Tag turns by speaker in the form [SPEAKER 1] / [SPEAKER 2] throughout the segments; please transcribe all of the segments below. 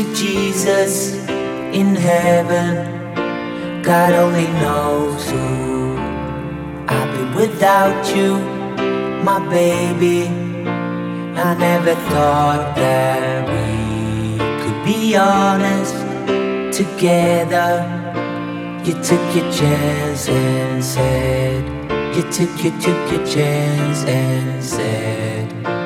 [SPEAKER 1] sweet Jesus in heaven. God only knows who I've been without you, my baby. I never thought that we could be honest together. You took your chance and said, You took, you took your chance and said,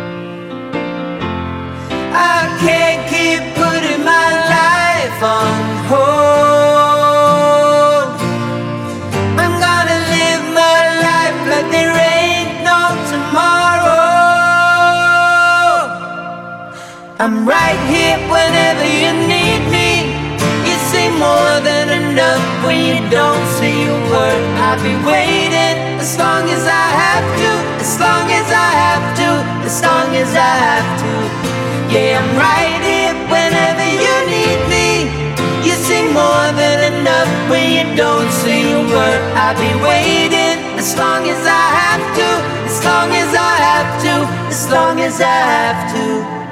[SPEAKER 1] I'm gonna live my life like there ain't no tomorrow. I'm right here whenever you need me. You see more than enough when you don't see your word. I'll be waiting as long as I have to, as long as I have to, as long as I have to. Yeah, I'm right here whenever you need me. You see more than enough when you don't see your word. I'll be waiting as long as I have to, as long as I have to, as long as I have to.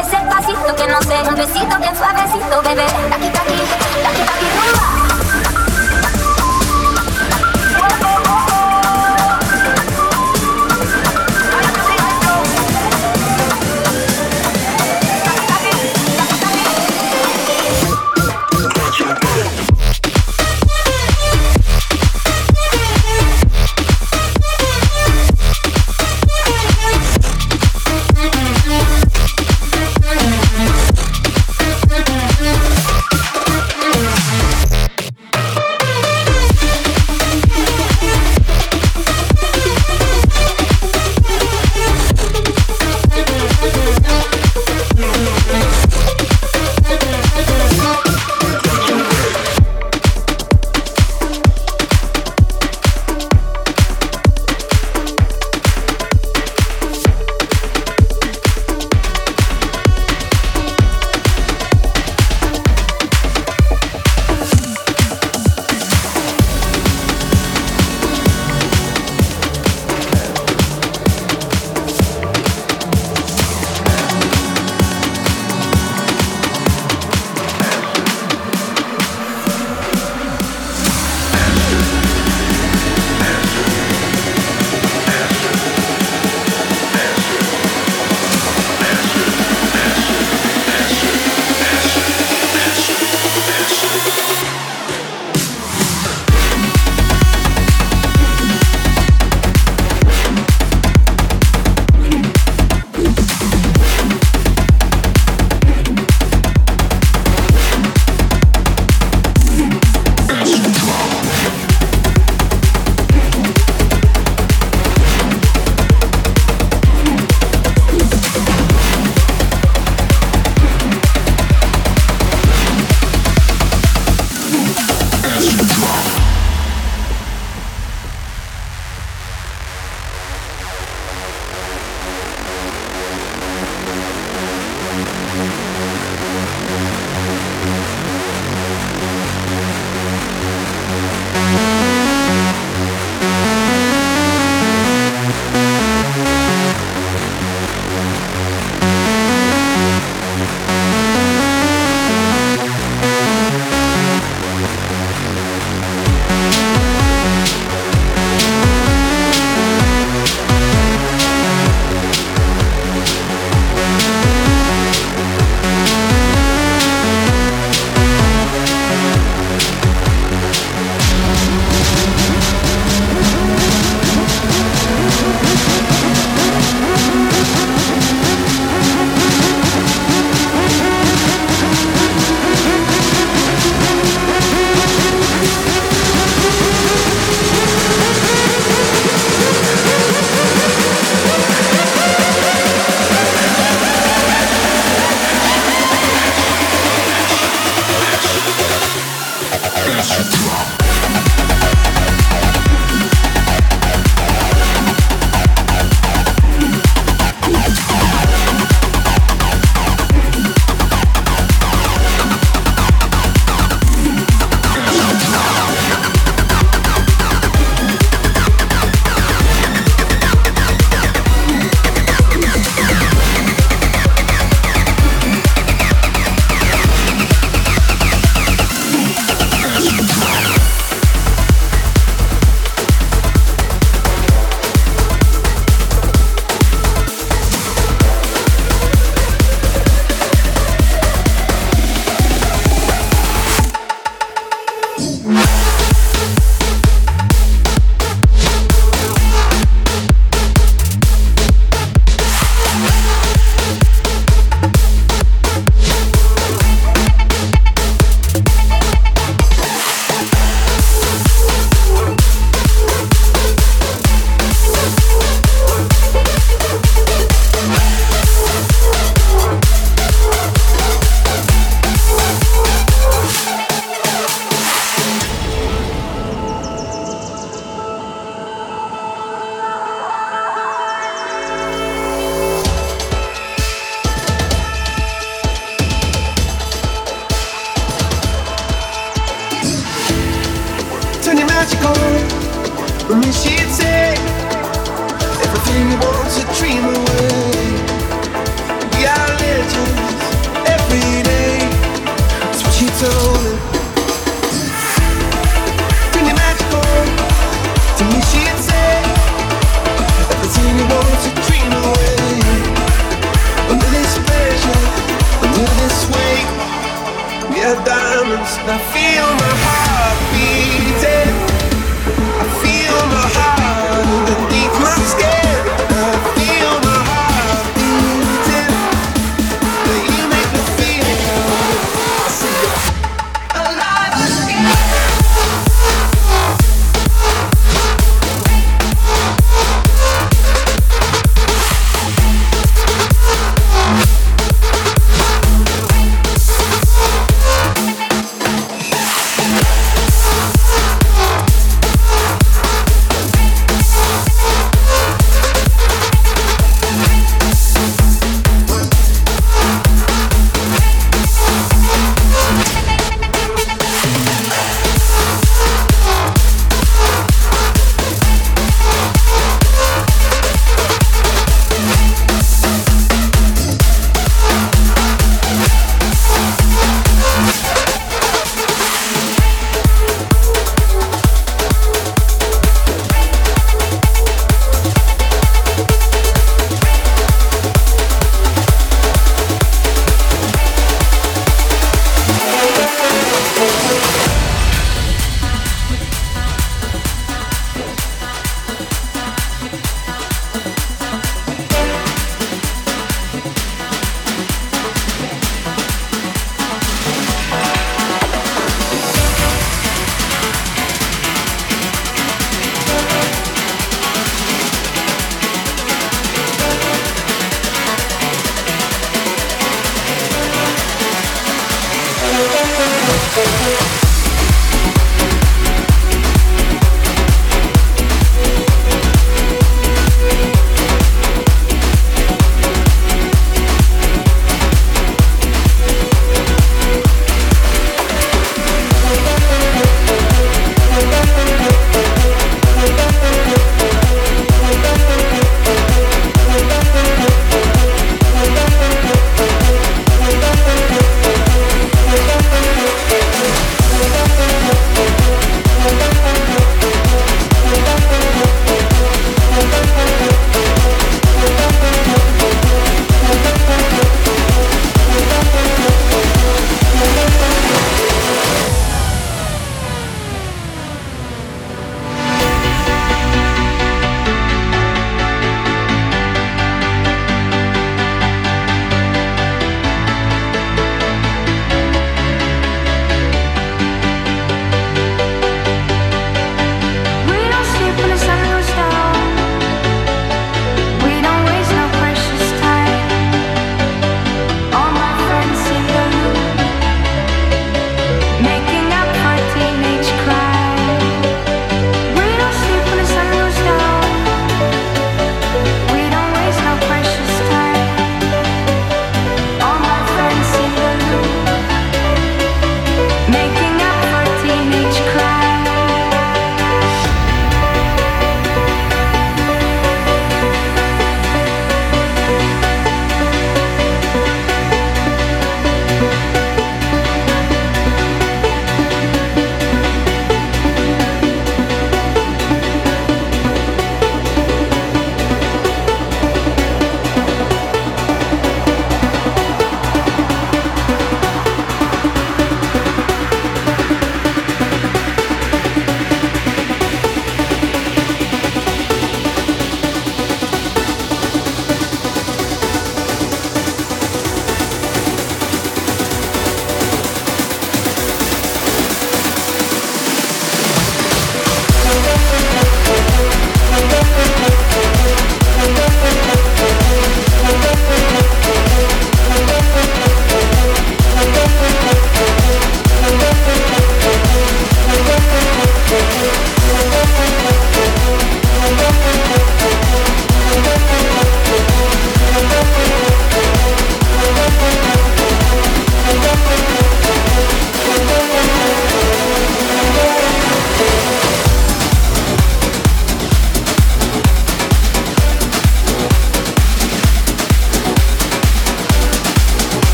[SPEAKER 2] ese pasito que no sé, un besito bien suavecito, bebé.
[SPEAKER 1] Aquí, aquí.